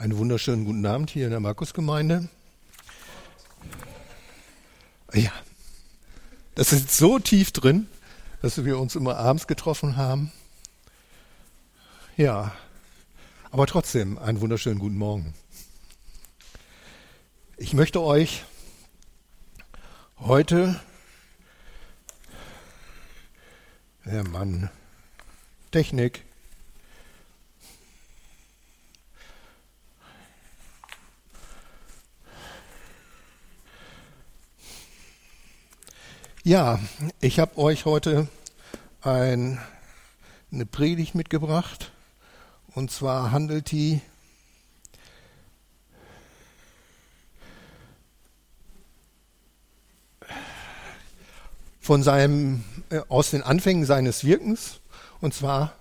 Einen wunderschönen guten Abend hier in der Markusgemeinde. Ja, das ist so tief drin, dass wir uns immer abends getroffen haben. Ja, aber trotzdem einen wunderschönen guten Morgen. Ich möchte euch heute, ja Mann, Technik, Ja, ich habe euch heute ein, eine Predigt mitgebracht. Und zwar handelt die von seinem, äh, aus den Anfängen seines Wirkens. Und zwar,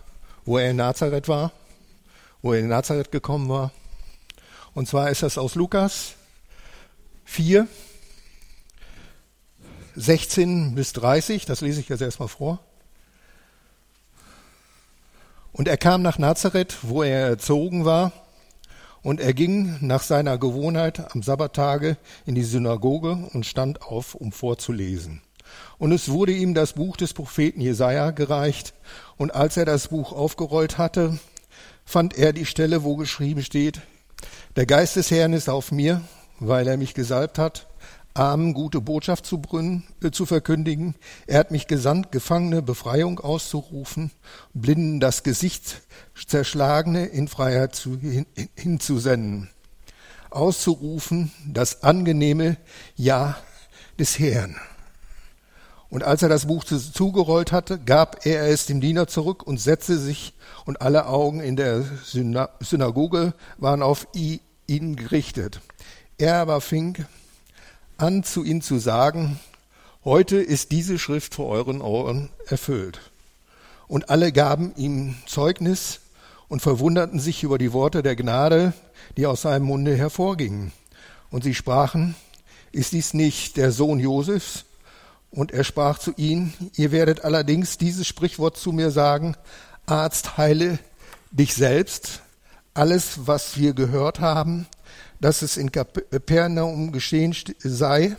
wo er in Nazareth war, wo er in Nazareth gekommen war. Und zwar ist das aus Lukas 4, 16 bis 30, das lese ich jetzt erstmal vor. Und er kam nach Nazareth, wo er erzogen war, und er ging nach seiner Gewohnheit am Sabbattage in die Synagoge und stand auf, um vorzulesen. Und es wurde ihm das Buch des Propheten Jesaja gereicht, und als er das Buch aufgerollt hatte, fand er die Stelle, wo geschrieben steht, der Geist des Herrn ist auf mir, weil er mich gesalbt hat, Armen gute Botschaft zu, brünnen, äh, zu verkündigen. Er hat mich gesandt, Gefangene Befreiung auszurufen, Blinden das Gesicht, Zerschlagene in Freiheit zu, hin, hinzusenden, auszurufen das angenehme Ja des Herrn. Und als er das Buch zugerollt hatte, gab er es dem Diener zurück und setzte sich, und alle Augen in der Synagoge waren auf ihn gerichtet. Er aber fing an, zu ihnen zu sagen, heute ist diese Schrift vor euren Ohren erfüllt. Und alle gaben ihm Zeugnis und verwunderten sich über die Worte der Gnade, die aus seinem Munde hervorgingen. Und sie sprachen, ist dies nicht der Sohn Josefs? Und er sprach zu ihnen, ihr werdet allerdings dieses Sprichwort zu mir sagen, Arzt, heile dich selbst. Alles, was wir gehört haben, dass es in Kapernaum geschehen sei,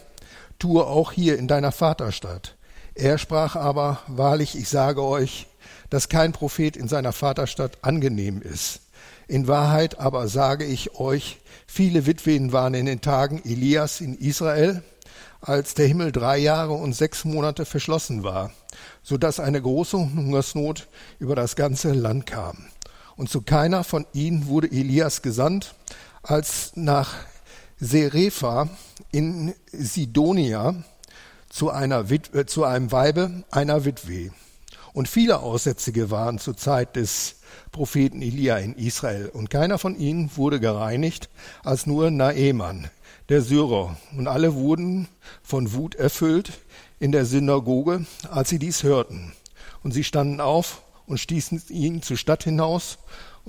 tue auch hier in deiner Vaterstadt. Er sprach aber, wahrlich, ich sage euch, dass kein Prophet in seiner Vaterstadt angenehm ist. In Wahrheit aber sage ich euch, viele Witwen waren in den Tagen Elias in Israel, als der Himmel drei Jahre und sechs Monate verschlossen war, so dass eine große Hungersnot über das ganze Land kam. Und zu keiner von ihnen wurde Elias gesandt, als nach Serefa in Sidonia zu, einer Witwe, zu einem Weibe einer Witwe. Und viele Aussätzige waren zur Zeit des Propheten Elia in Israel. Und keiner von ihnen wurde gereinigt, als nur Naeman, der Syrer. Und alle wurden von Wut erfüllt in der Synagoge, als sie dies hörten. Und sie standen auf und stießen ihn zur Stadt hinaus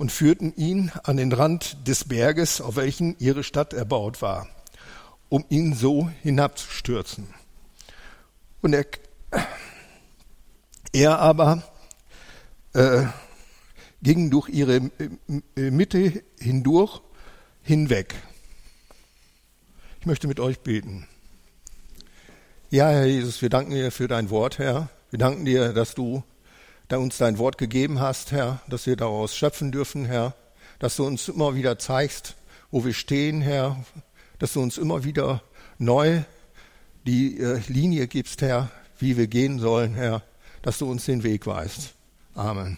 und führten ihn an den Rand des Berges, auf welchen ihre Stadt erbaut war, um ihn so hinabzustürzen. Und er, er aber äh, ging durch ihre Mitte hindurch hinweg. Ich möchte mit euch beten. Ja, Herr Jesus, wir danken dir für dein Wort, Herr. Wir danken dir, dass du der uns dein Wort gegeben hast, Herr, dass wir daraus schöpfen dürfen, Herr, dass du uns immer wieder zeigst, wo wir stehen, Herr, dass du uns immer wieder neu die äh, Linie gibst, Herr, wie wir gehen sollen, Herr, dass du uns den Weg weißt. Amen.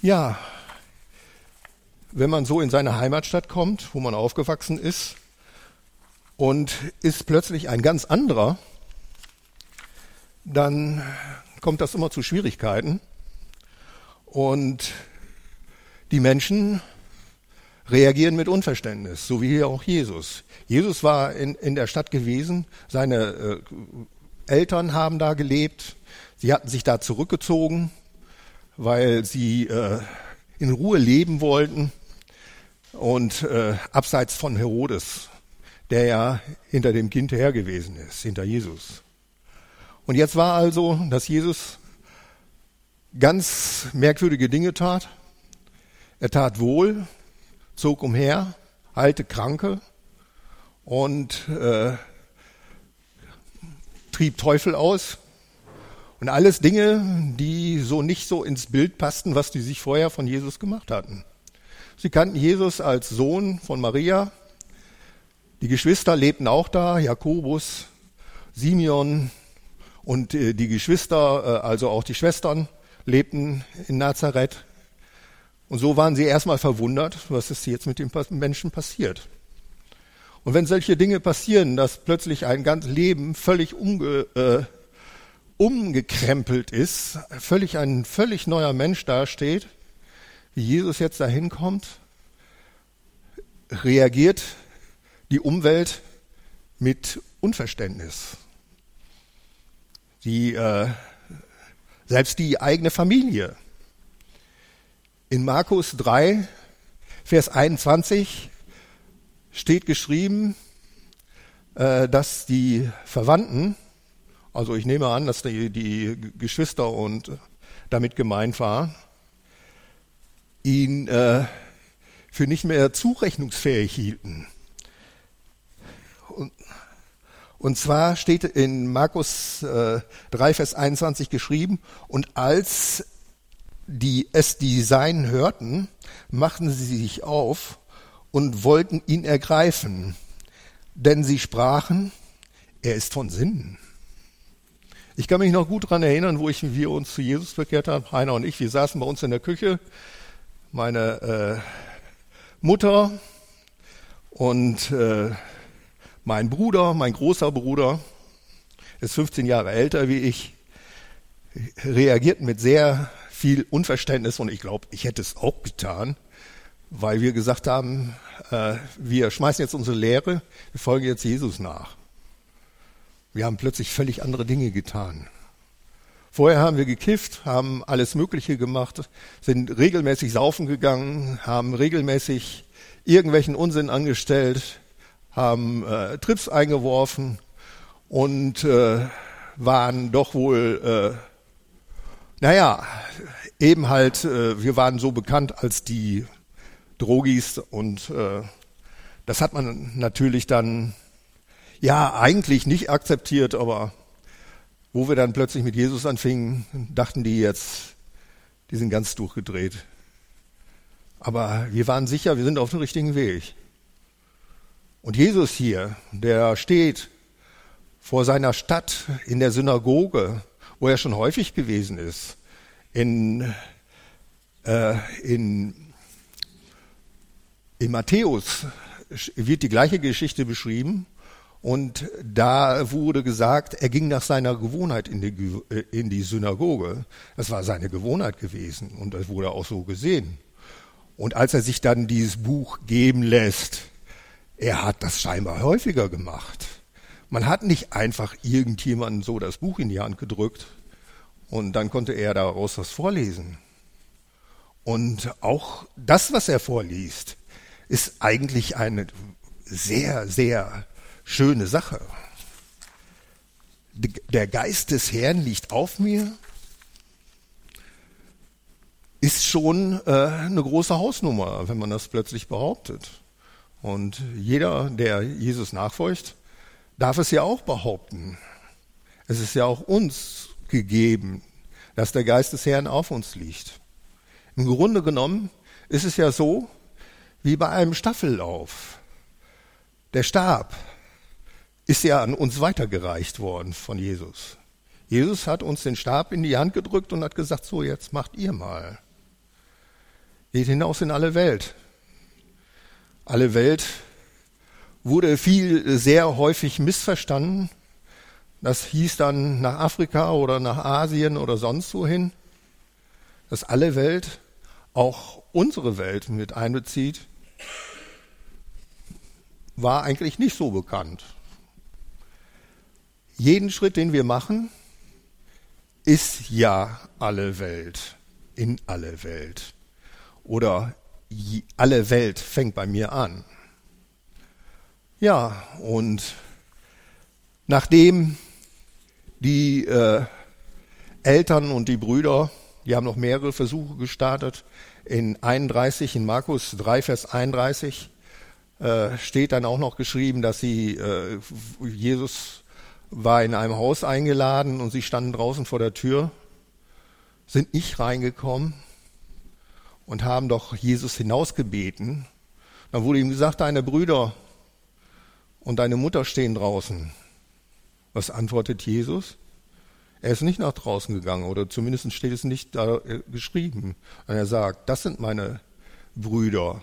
Ja, wenn man so in seine Heimatstadt kommt, wo man aufgewachsen ist, und ist plötzlich ein ganz anderer, dann kommt das immer zu Schwierigkeiten. Und die Menschen reagieren mit Unverständnis, so wie hier auch Jesus. Jesus war in, in der Stadt gewesen, seine äh, Eltern haben da gelebt, sie hatten sich da zurückgezogen, weil sie äh, in Ruhe leben wollten und äh, abseits von Herodes, der ja hinter dem Kind her gewesen ist, hinter Jesus. Und jetzt war also, dass Jesus ganz merkwürdige Dinge tat. Er tat wohl, zog umher, heilte Kranke und äh, trieb Teufel aus. Und alles Dinge, die so nicht so ins Bild passten, was die sich vorher von Jesus gemacht hatten. Sie kannten Jesus als Sohn von Maria. Die Geschwister lebten auch da, Jakobus, Simeon und äh, die Geschwister, äh, also auch die Schwestern, lebten in Nazareth. Und so waren sie erstmal verwundert, was ist jetzt mit dem Menschen passiert. Und wenn solche Dinge passieren, dass plötzlich ein ganzes Leben völlig umge, äh, umgekrempelt ist, völlig ein völlig neuer Mensch dasteht, wie Jesus jetzt dahin kommt, reagiert die Umwelt mit Unverständnis. Die, äh, selbst die eigene Familie. In Markus 3, Vers 21 steht geschrieben, äh, dass die Verwandten, also ich nehme an, dass die, die Geschwister und damit gemeint war, ihn äh, für nicht mehr zurechnungsfähig hielten. Und, und zwar steht in Markus äh, 3, Vers 21 geschrieben, und als die es die Seinen hörten, machten sie sich auf und wollten ihn ergreifen, denn sie sprachen, er ist von Sinnen. Ich kann mich noch gut daran erinnern, wo ich, wir uns zu Jesus bekehrt haben, Heiner und ich, wir saßen bei uns in der Küche, meine äh, Mutter und äh, mein Bruder, mein großer Bruder, ist 15 Jahre älter wie ich, reagierten mit sehr viel Unverständnis und ich glaube, ich hätte es auch getan, weil wir gesagt haben, äh, wir schmeißen jetzt unsere Lehre, wir folgen jetzt Jesus nach. Wir haben plötzlich völlig andere Dinge getan. Vorher haben wir gekifft, haben alles Mögliche gemacht, sind regelmäßig saufen gegangen, haben regelmäßig irgendwelchen Unsinn angestellt, haben äh, Trips eingeworfen und äh, waren doch wohl, äh, naja, eben halt, äh, wir waren so bekannt als die Drogis und äh, das hat man natürlich dann ja eigentlich nicht akzeptiert, aber wo wir dann plötzlich mit Jesus anfingen, dachten die jetzt, die sind ganz durchgedreht. Aber wir waren sicher, wir sind auf dem richtigen Weg. Und Jesus hier, der steht vor seiner Stadt in der Synagoge, wo er schon häufig gewesen ist, in, äh, in in Matthäus wird die gleiche Geschichte beschrieben und da wurde gesagt, er ging nach seiner Gewohnheit in die, äh, in die Synagoge. Das war seine Gewohnheit gewesen und das wurde auch so gesehen. Und als er sich dann dieses Buch geben lässt, er hat das scheinbar häufiger gemacht. Man hat nicht einfach irgendjemandem so das Buch in die Hand gedrückt und dann konnte er daraus was vorlesen. Und auch das, was er vorliest, ist eigentlich eine sehr, sehr schöne Sache. Der Geist des Herrn liegt auf mir, ist schon äh, eine große Hausnummer, wenn man das plötzlich behauptet. Und jeder, der Jesus nachfolgt, darf es ja auch behaupten. Es ist ja auch uns gegeben, dass der Geist des Herrn auf uns liegt. Im Grunde genommen ist es ja so, wie bei einem Staffellauf. Der Stab ist ja an uns weitergereicht worden von Jesus. Jesus hat uns den Stab in die Hand gedrückt und hat gesagt, so jetzt macht ihr mal. Geht hinaus in alle Welt. Alle Welt wurde viel sehr häufig missverstanden. Das hieß dann nach Afrika oder nach Asien oder sonst wohin, dass alle Welt auch unsere Welt mit einbezieht war eigentlich nicht so bekannt. Jeden Schritt, den wir machen, ist ja alle Welt, in alle Welt. Oder alle Welt fängt bei mir an. Ja, und nachdem die äh, Eltern und die Brüder, die haben noch mehrere Versuche gestartet, in 31, in Markus 3, Vers 31, äh, steht dann auch noch geschrieben, dass sie, äh, Jesus war in einem Haus eingeladen und sie standen draußen vor der Tür, sind nicht reingekommen und haben doch Jesus hinausgebeten. Dann wurde ihm gesagt, deine Brüder und deine Mutter stehen draußen. Was antwortet Jesus? Er ist nicht nach draußen gegangen oder zumindest steht es nicht da äh, geschrieben. Und er sagt, das sind meine Brüder,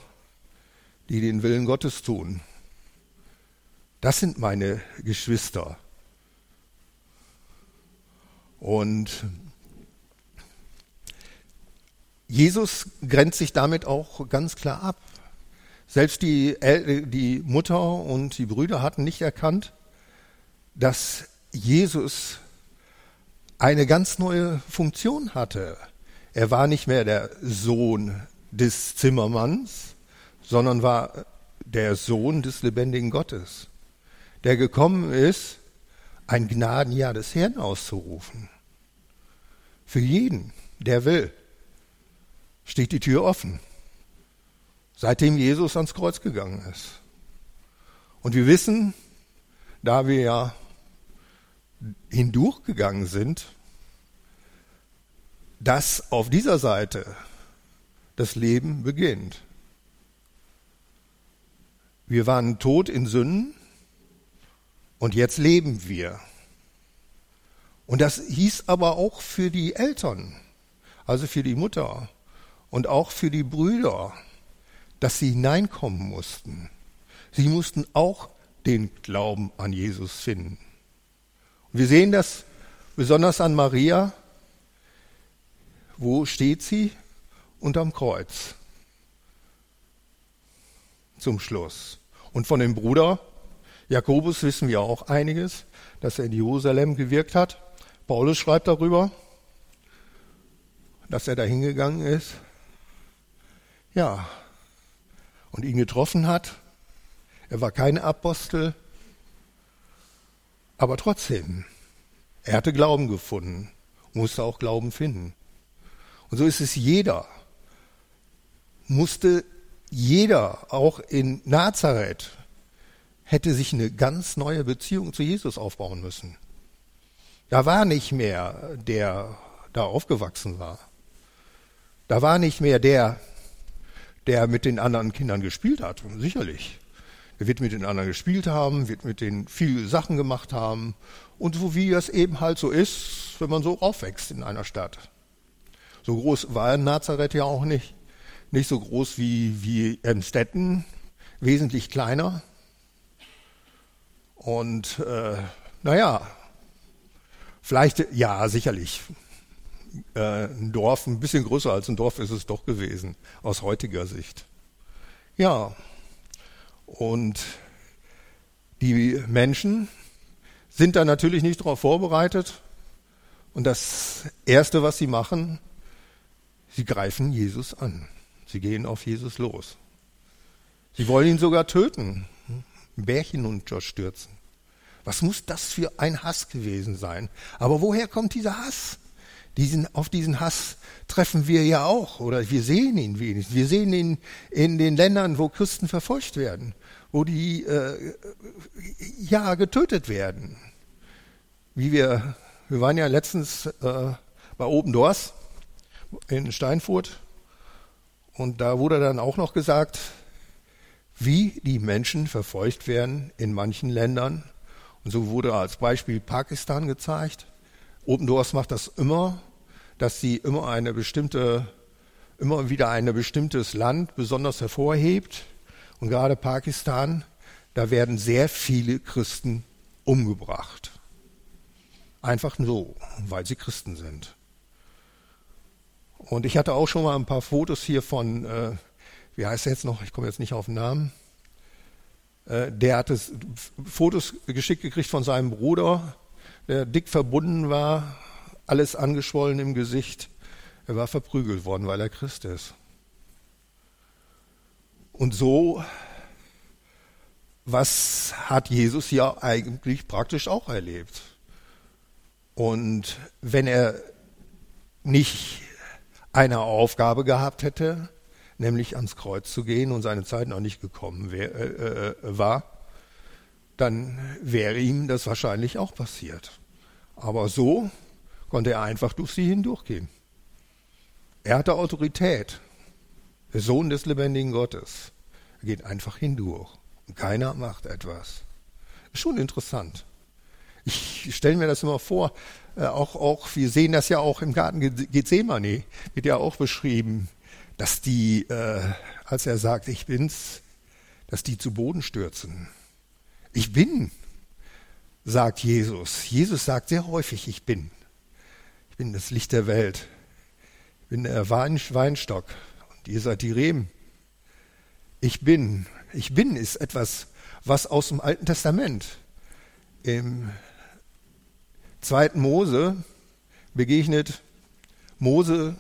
die den Willen Gottes tun. Das sind meine Geschwister. Und Jesus grenzt sich damit auch ganz klar ab. Selbst die, die Mutter und die Brüder hatten nicht erkannt, dass Jesus eine ganz neue Funktion hatte. Er war nicht mehr der Sohn des Zimmermanns, sondern war der Sohn des lebendigen Gottes, der gekommen ist, ein Gnadenjahr des Herrn auszurufen. Für jeden, der will, steht die Tür offen, seitdem Jesus ans Kreuz gegangen ist. Und wir wissen, da wir ja hindurchgegangen sind, dass auf dieser Seite das Leben beginnt. Wir waren tot in Sünden und jetzt leben wir. Und das hieß aber auch für die Eltern, also für die Mutter und auch für die Brüder, dass sie hineinkommen mussten. Sie mussten auch den Glauben an Jesus finden. Wir sehen das besonders an Maria. Wo steht sie? Unterm Kreuz. Zum Schluss. Und von dem Bruder Jakobus wissen wir auch einiges, dass er in Jerusalem gewirkt hat. Paulus schreibt darüber, dass er da hingegangen ist. Ja. Und ihn getroffen hat. Er war kein Apostel, aber trotzdem, er hatte Glauben gefunden, musste auch Glauben finden. Und so ist es jeder, musste jeder, auch in Nazareth, hätte sich eine ganz neue Beziehung zu Jesus aufbauen müssen. Da war nicht mehr der, da aufgewachsen war. Da war nicht mehr der, der mit den anderen Kindern gespielt hat, sicherlich. Er wird mit den anderen gespielt haben, wird mit denen viele Sachen gemacht haben und so wie es eben halt so ist, wenn man so aufwächst in einer Stadt. So groß war Nazareth ja auch nicht. Nicht so groß wie, wie Emstetten, wesentlich kleiner. Und äh, naja, vielleicht, ja, sicherlich. Äh, ein Dorf, ein bisschen größer als ein Dorf ist es doch gewesen, aus heutiger Sicht. Ja, und die Menschen sind da natürlich nicht darauf vorbereitet. Und das Erste, was sie machen, sie greifen Jesus an. Sie gehen auf Jesus los. Sie wollen ihn sogar töten, Bärchen unterstürzen. Was muss das für ein Hass gewesen sein? Aber woher kommt dieser Hass? Diesen, auf diesen Hass treffen wir ja auch, oder wir sehen ihn wenigstens. Wir sehen ihn in den Ländern, wo Christen verfolgt werden, wo die äh, ja getötet werden. Wie wir, wir waren ja letztens äh, bei Obendors in Steinfurt und da wurde dann auch noch gesagt, wie die Menschen verfolgt werden in manchen Ländern. Und so wurde als Beispiel Pakistan gezeigt. Open Doors macht das immer, dass sie immer eine bestimmte, immer wieder ein bestimmtes Land besonders hervorhebt. Und gerade Pakistan, da werden sehr viele Christen umgebracht. Einfach so, weil sie Christen sind. Und ich hatte auch schon mal ein paar Fotos hier von, äh, wie heißt er jetzt noch? Ich komme jetzt nicht auf den Namen. Äh, der hatte Fotos geschickt gekriegt von seinem Bruder, der dick verbunden war, alles angeschwollen im Gesicht. Er war verprügelt worden, weil er Christ ist. Und so, was hat Jesus ja eigentlich praktisch auch erlebt? Und wenn er nicht eine Aufgabe gehabt hätte, nämlich ans Kreuz zu gehen und seine Zeit noch nicht gekommen wär, äh, äh, war, dann wäre ihm das wahrscheinlich auch passiert. Aber so konnte er einfach durch sie hindurchgehen. Er hatte Autorität, der Sohn des lebendigen Gottes. Er geht einfach hindurch keiner macht etwas. Schon interessant. Ich stelle mir das immer vor, äh, auch, auch, wir sehen das ja auch im Garten Gethsemane, wird ja auch beschrieben, dass die, äh, als er sagt, ich bin's, dass die zu Boden stürzen. Ich bin, sagt Jesus. Jesus sagt sehr häufig, ich bin. Bin das Licht der Welt. Ich bin der Weinstock und ihr seid die Reben. Ich bin. Ich bin ist etwas, was aus dem Alten Testament im zweiten Mose begegnet. Mose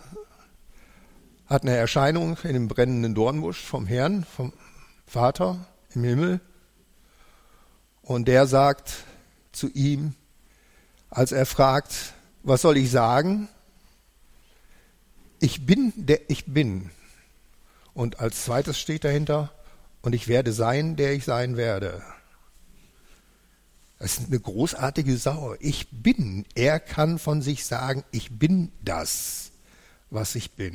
hat eine Erscheinung in dem brennenden Dornbusch vom Herrn, vom Vater im Himmel. Und der sagt zu ihm, als er fragt, was soll ich sagen? Ich bin der ich bin. Und als zweites steht dahinter, und ich werde sein, der ich sein werde. Das ist eine großartige Sau. Ich bin. Er kann von sich sagen, ich bin das, was ich bin.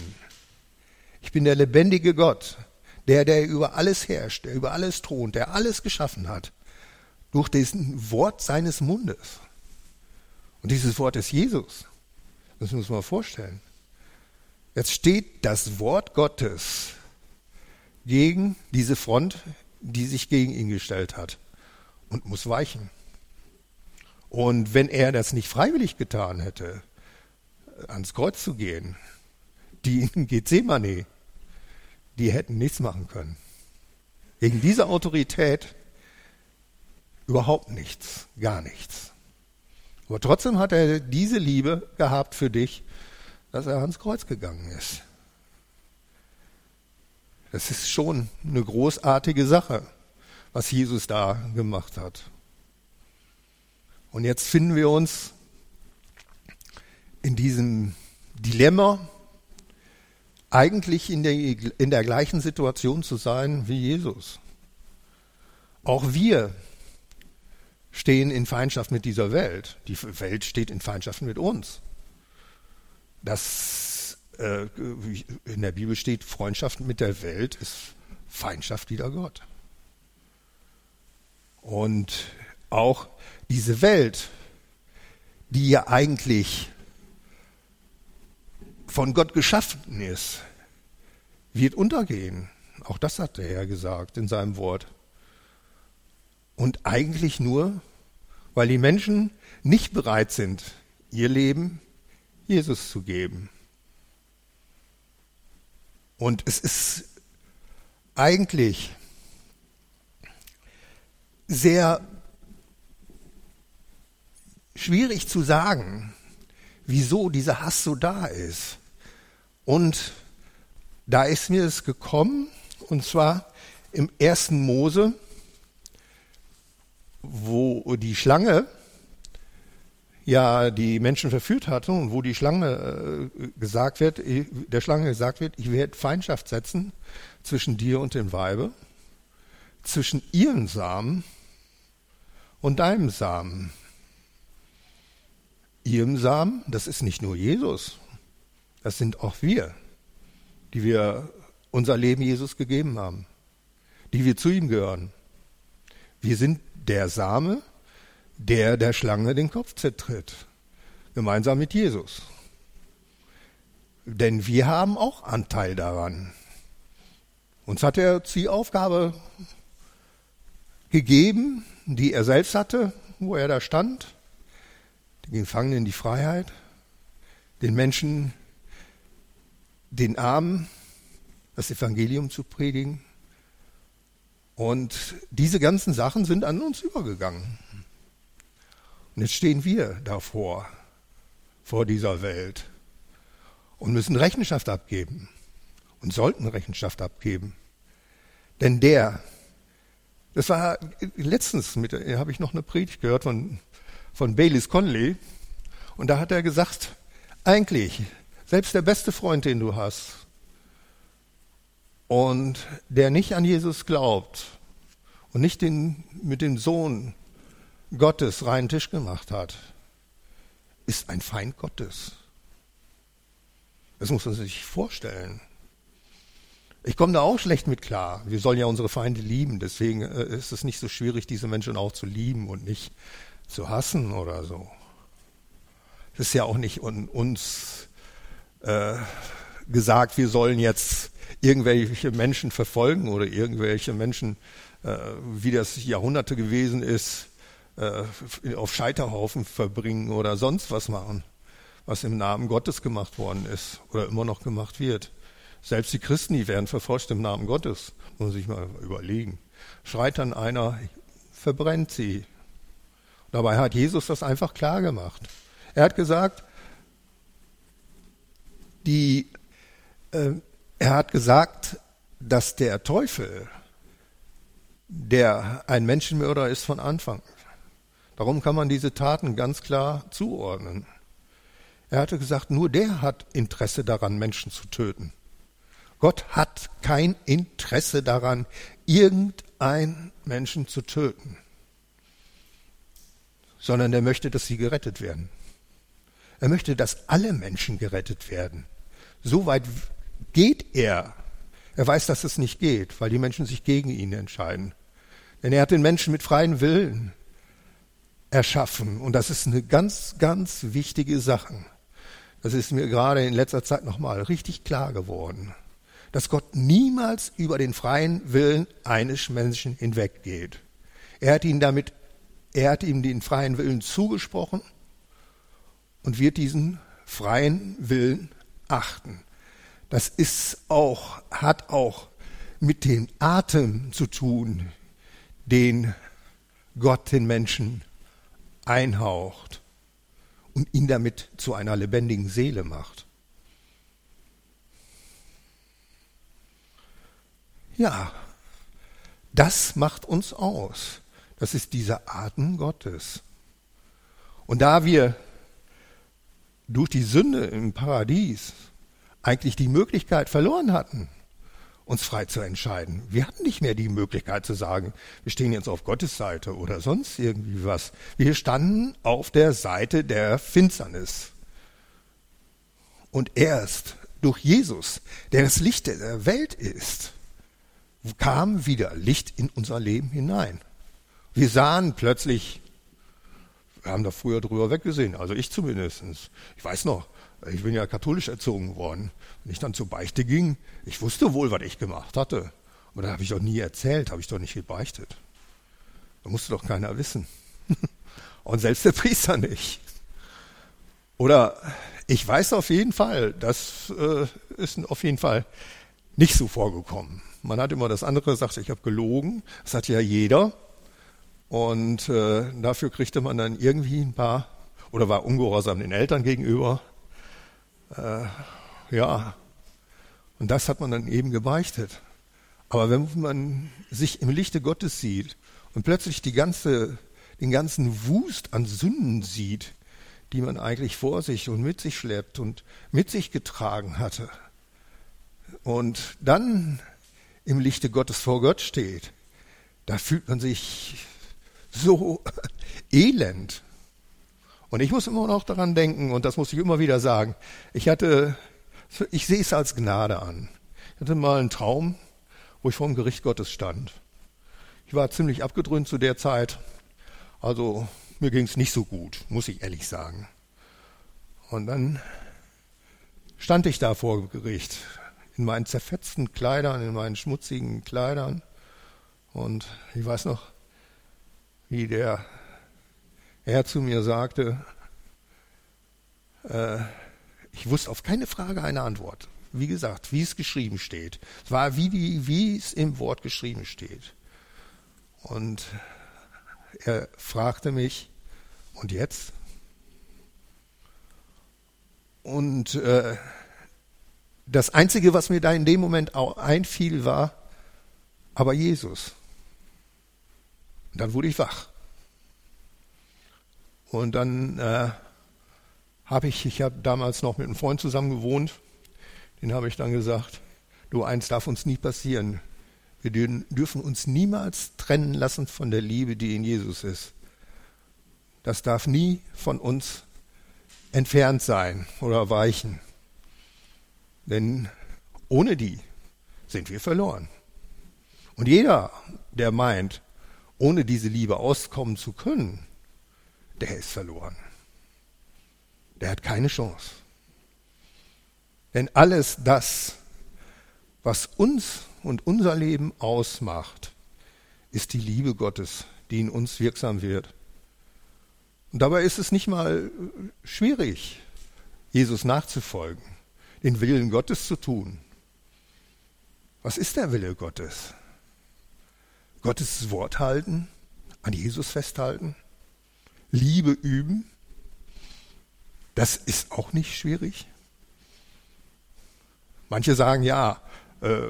Ich bin der lebendige Gott, der, der über alles herrscht, der über alles thront, der alles geschaffen hat, durch das Wort seines Mundes. Und dieses Wort ist Jesus. Das muss man vorstellen. Jetzt steht das Wort Gottes gegen diese Front, die sich gegen ihn gestellt hat und muss weichen. Und wenn er das nicht freiwillig getan hätte, ans Kreuz zu gehen, die in Gethsemane, die hätten nichts machen können. Gegen diese Autorität überhaupt nichts, gar nichts. Aber trotzdem hat er diese Liebe gehabt für dich, dass er ans Kreuz gegangen ist. Das ist schon eine großartige Sache, was Jesus da gemacht hat. Und jetzt finden wir uns in diesem Dilemma, eigentlich in der, in der gleichen Situation zu sein wie Jesus. Auch wir stehen in Feindschaft mit dieser Welt. Die Welt steht in Feindschaft mit uns. Das äh, in der Bibel steht, Freundschaft mit der Welt ist Feindschaft wider Gott. Und auch diese Welt, die ja eigentlich von Gott geschaffen ist, wird untergehen. Auch das hat der Herr gesagt in seinem Wort. Und eigentlich nur, weil die Menschen nicht bereit sind, ihr Leben Jesus zu geben. Und es ist eigentlich sehr schwierig zu sagen, wieso dieser Hass so da ist. Und da ist mir es gekommen, und zwar im ersten Mose, wo die Schlange ja die Menschen verführt hatte und wo die Schlange äh, gesagt wird, der Schlange gesagt wird, ich werde Feindschaft setzen zwischen dir und dem Weibe, zwischen ihren Samen und deinem Samen ihrem Samen, das ist nicht nur Jesus, das sind auch wir, die wir unser Leben Jesus gegeben haben, die wir zu ihm gehören. Wir sind der Same, der der Schlange den Kopf zertritt, gemeinsam mit Jesus. Denn wir haben auch Anteil daran. Uns hat er die Aufgabe gegeben, die er selbst hatte, wo er da stand den Gefangenen die Freiheit, den Menschen, den Armen das Evangelium zu predigen. Und diese ganzen Sachen sind an uns übergegangen. Und jetzt stehen wir davor, vor dieser Welt und müssen Rechenschaft abgeben und sollten Rechenschaft abgeben. Denn der, das war letztens, mit, habe ich noch eine Predigt gehört von von Baylis Conley. Und da hat er gesagt, eigentlich Selbst der beste Freund, den du hast, und der nicht an Jesus glaubt und nicht den, mit dem Sohn Gottes reinen Tisch gemacht hat, ist ein Feind Gottes. Das muss man sich vorstellen. Ich komme da auch schlecht mit klar. Wir sollen ja unsere Feinde lieben. Deswegen äh, ist es nicht so schwierig, diese Menschen auch zu lieben und nicht zu hassen oder so. Es ist ja auch nicht uns äh, gesagt, wir sollen jetzt irgendwelche Menschen verfolgen oder irgendwelche Menschen, äh, wie das Jahrhunderte gewesen ist, äh, auf Scheiterhaufen verbringen oder sonst was machen, was im Namen Gottes gemacht worden ist oder immer noch gemacht wird. Selbst die Christen, die werden verforscht im Namen Gottes, muss man sich mal überlegen. Schreit dann einer, verbrennt sie. Dabei hat Jesus das einfach klar gemacht. Er hat gesagt, die, äh, er hat gesagt, dass der Teufel, der ein Menschenmörder ist von Anfang, Darum kann man diese Taten ganz klar zuordnen. Er hatte gesagt, nur der hat Interesse daran, Menschen zu töten. Gott hat kein Interesse daran, irgendeinen Menschen zu töten, sondern er möchte, dass sie gerettet werden. Er möchte, dass alle Menschen gerettet werden. So weit geht er. Er weiß, dass es nicht geht, weil die Menschen sich gegen ihn entscheiden. Denn er hat den Menschen mit freien Willen erschaffen. Und das ist eine ganz, ganz wichtige Sache. Das ist mir gerade in letzter Zeit nochmal richtig klar geworden, dass Gott niemals über den freien Willen eines Menschen hinweggeht. Er hat ihn damit, er hat ihm den freien Willen zugesprochen und wird diesen freien Willen achten. Das ist auch, hat auch mit dem Atem zu tun, den Gott den Menschen einhaucht und ihn damit zu einer lebendigen Seele macht. Ja, das macht uns aus. Das ist dieser Atem Gottes. Und da wir durch die Sünde im Paradies eigentlich die Möglichkeit verloren hatten, uns frei zu entscheiden. Wir hatten nicht mehr die Möglichkeit zu sagen, wir stehen jetzt auf Gottes Seite oder sonst irgendwie was. Wir standen auf der Seite der Finsternis. Und erst durch Jesus, der das Licht der Welt ist, kam wieder Licht in unser Leben hinein. Wir sahen plötzlich, wir haben da früher drüber weggesehen, also ich zumindest. Ich weiß noch, ich bin ja katholisch erzogen worden. Wenn ich dann zur Beichte ging, ich wusste wohl, was ich gemacht hatte. Aber da habe ich doch nie erzählt, habe ich doch nicht gebeichtet. Da musste doch keiner wissen. Und selbst der Priester nicht. Oder ich weiß auf jeden Fall, das äh, ist auf jeden Fall nicht so vorgekommen. Man hat immer das andere gesagt, ich habe gelogen. Das hat ja jeder. Und äh, dafür kriegte man dann irgendwie ein paar, oder war ungehorsam den Eltern gegenüber, äh, ja, und das hat man dann eben gebeichtet. Aber wenn man sich im Lichte Gottes sieht und plötzlich die ganze, den ganzen Wust an Sünden sieht, die man eigentlich vor sich und mit sich schleppt und mit sich getragen hatte, und dann im Lichte Gottes vor Gott steht, da fühlt man sich so elend. Und ich muss immer noch daran denken, und das muss ich immer wieder sagen, ich hatte, ich sehe es als Gnade an. Ich hatte mal einen Traum, wo ich vor dem Gericht Gottes stand. Ich war ziemlich abgedröhnt zu der Zeit. Also mir ging es nicht so gut, muss ich ehrlich sagen. Und dann stand ich da vor Gericht, in meinen zerfetzten Kleidern, in meinen schmutzigen Kleidern. Und ich weiß noch, wie der er zu mir sagte, äh, ich wusste auf keine Frage eine Antwort. Wie gesagt, wie es geschrieben steht. Es war wie, die, wie es im Wort geschrieben steht. Und er fragte mich, und jetzt? Und äh, das Einzige, was mir da in dem Moment einfiel, war, aber Jesus. Und dann wurde ich wach. Und dann äh, habe ich, ich habe damals noch mit einem Freund zusammen gewohnt, den habe ich dann gesagt, du, eins darf uns nie passieren. Wir dürfen uns niemals trennen lassen von der Liebe, die in Jesus ist. Das darf nie von uns entfernt sein oder weichen. Denn ohne die sind wir verloren. Und jeder, der meint, ohne diese Liebe auskommen zu können, der ist verloren. Der hat keine Chance. Denn alles das, was uns und unser Leben ausmacht, ist die Liebe Gottes, die in uns wirksam wird. Und dabei ist es nicht mal schwierig, Jesus nachzufolgen, den Willen Gottes zu tun. Was ist der Wille Gottes? Gottes Wort halten, an Jesus festhalten, Liebe üben. Das ist auch nicht schwierig. Manche sagen ja, äh,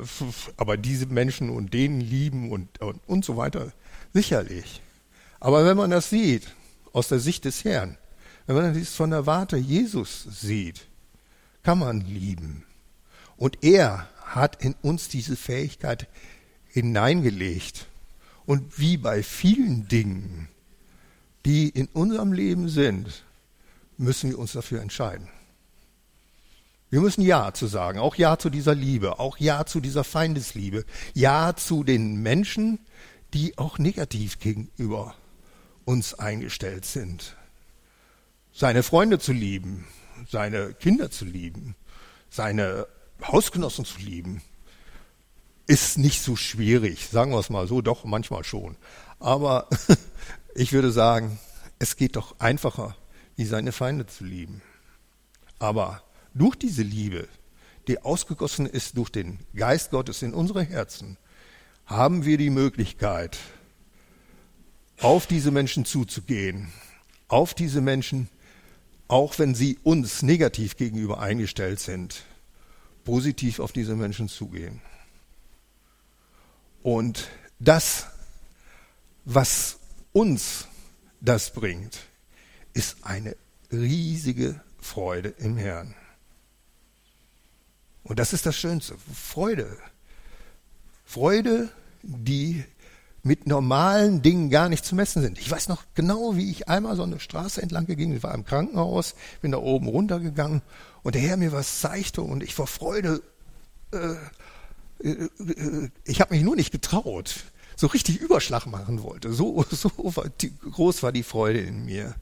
aber diese Menschen und denen lieben und, und, und so weiter. Sicherlich. Aber wenn man das sieht, aus der Sicht des Herrn, wenn man das von der Warte Jesus sieht, kann man lieben. Und er hat in uns diese Fähigkeit hineingelegt. Und wie bei vielen Dingen, die in unserem Leben sind, müssen wir uns dafür entscheiden. Wir müssen Ja zu sagen, auch Ja zu dieser Liebe, auch Ja zu dieser Feindesliebe, Ja zu den Menschen, die auch negativ gegenüber uns eingestellt sind. Seine Freunde zu lieben, seine Kinder zu lieben, seine Hausgenossen zu lieben, ist nicht so schwierig, sagen wir es mal so, doch manchmal schon. Aber ich würde sagen, es geht doch einfacher, wie seine Feinde zu lieben. Aber durch diese Liebe, die ausgegossen ist durch den Geist Gottes in unsere Herzen, haben wir die Möglichkeit, auf diese Menschen zuzugehen, auf diese Menschen, auch wenn sie uns negativ gegenüber eingestellt sind, positiv auf diese Menschen zugehen. Und das, was uns das bringt, ist eine riesige Freude im Herrn. Und das ist das Schönste. Freude. Freude, die mit normalen Dingen gar nicht zu messen sind. Ich weiß noch genau, wie ich einmal so eine Straße entlang ging. Ich war im Krankenhaus, bin da oben runtergegangen und der Herr mir was zeigte und ich vor Freude, äh, äh, äh ich habe mich nur nicht getraut, so richtig Überschlag machen wollte. So, so groß war die Freude in mir,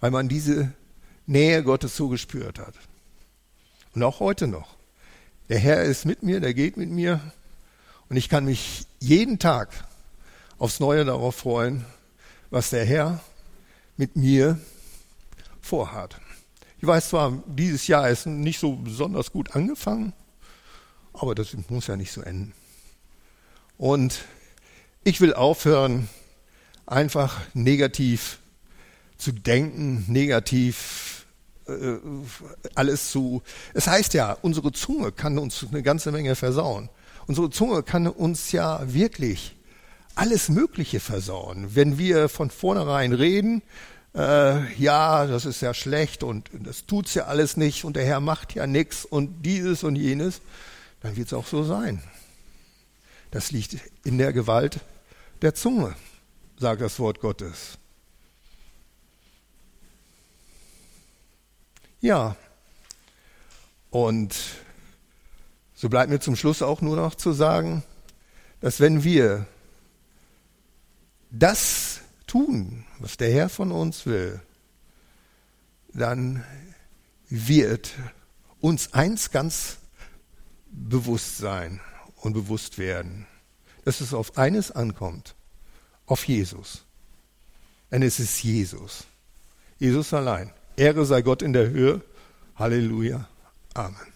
weil man diese Nähe Gottes so gespürt hat. Und auch heute noch. Der Herr ist mit mir, der geht mit mir und ich kann mich jeden Tag aufs Neue darauf freuen, was der Herr mit mir vorhat. Ich weiß zwar, dieses Jahr ist nicht so besonders gut angefangen, aber das muss ja nicht so enden. Und ich will aufhören, einfach negativ zu denken, negativ äh, alles zu. Es heißt ja, unsere Zunge kann uns eine ganze Menge versauen. Unsere Zunge kann uns ja wirklich alles Mögliche versauen. Wenn wir von vornherein reden, äh, ja, das ist ja schlecht und das tut's ja alles nicht und der Herr macht ja nichts und dieses und jenes, dann wird es auch so sein. Das liegt in der Gewalt der Zunge, sagt das Wort Gottes. Ja, und so bleibt mir zum Schluss auch nur noch zu sagen, dass wenn wir das tun, was der Herr von uns will, dann wird uns eins ganz bewusst sein und bewusst werden, dass es auf eines ankommt, auf Jesus. Denn es ist Jesus. Jesus allein. Ehre sei Gott in der Höhe. Halleluja. Amen.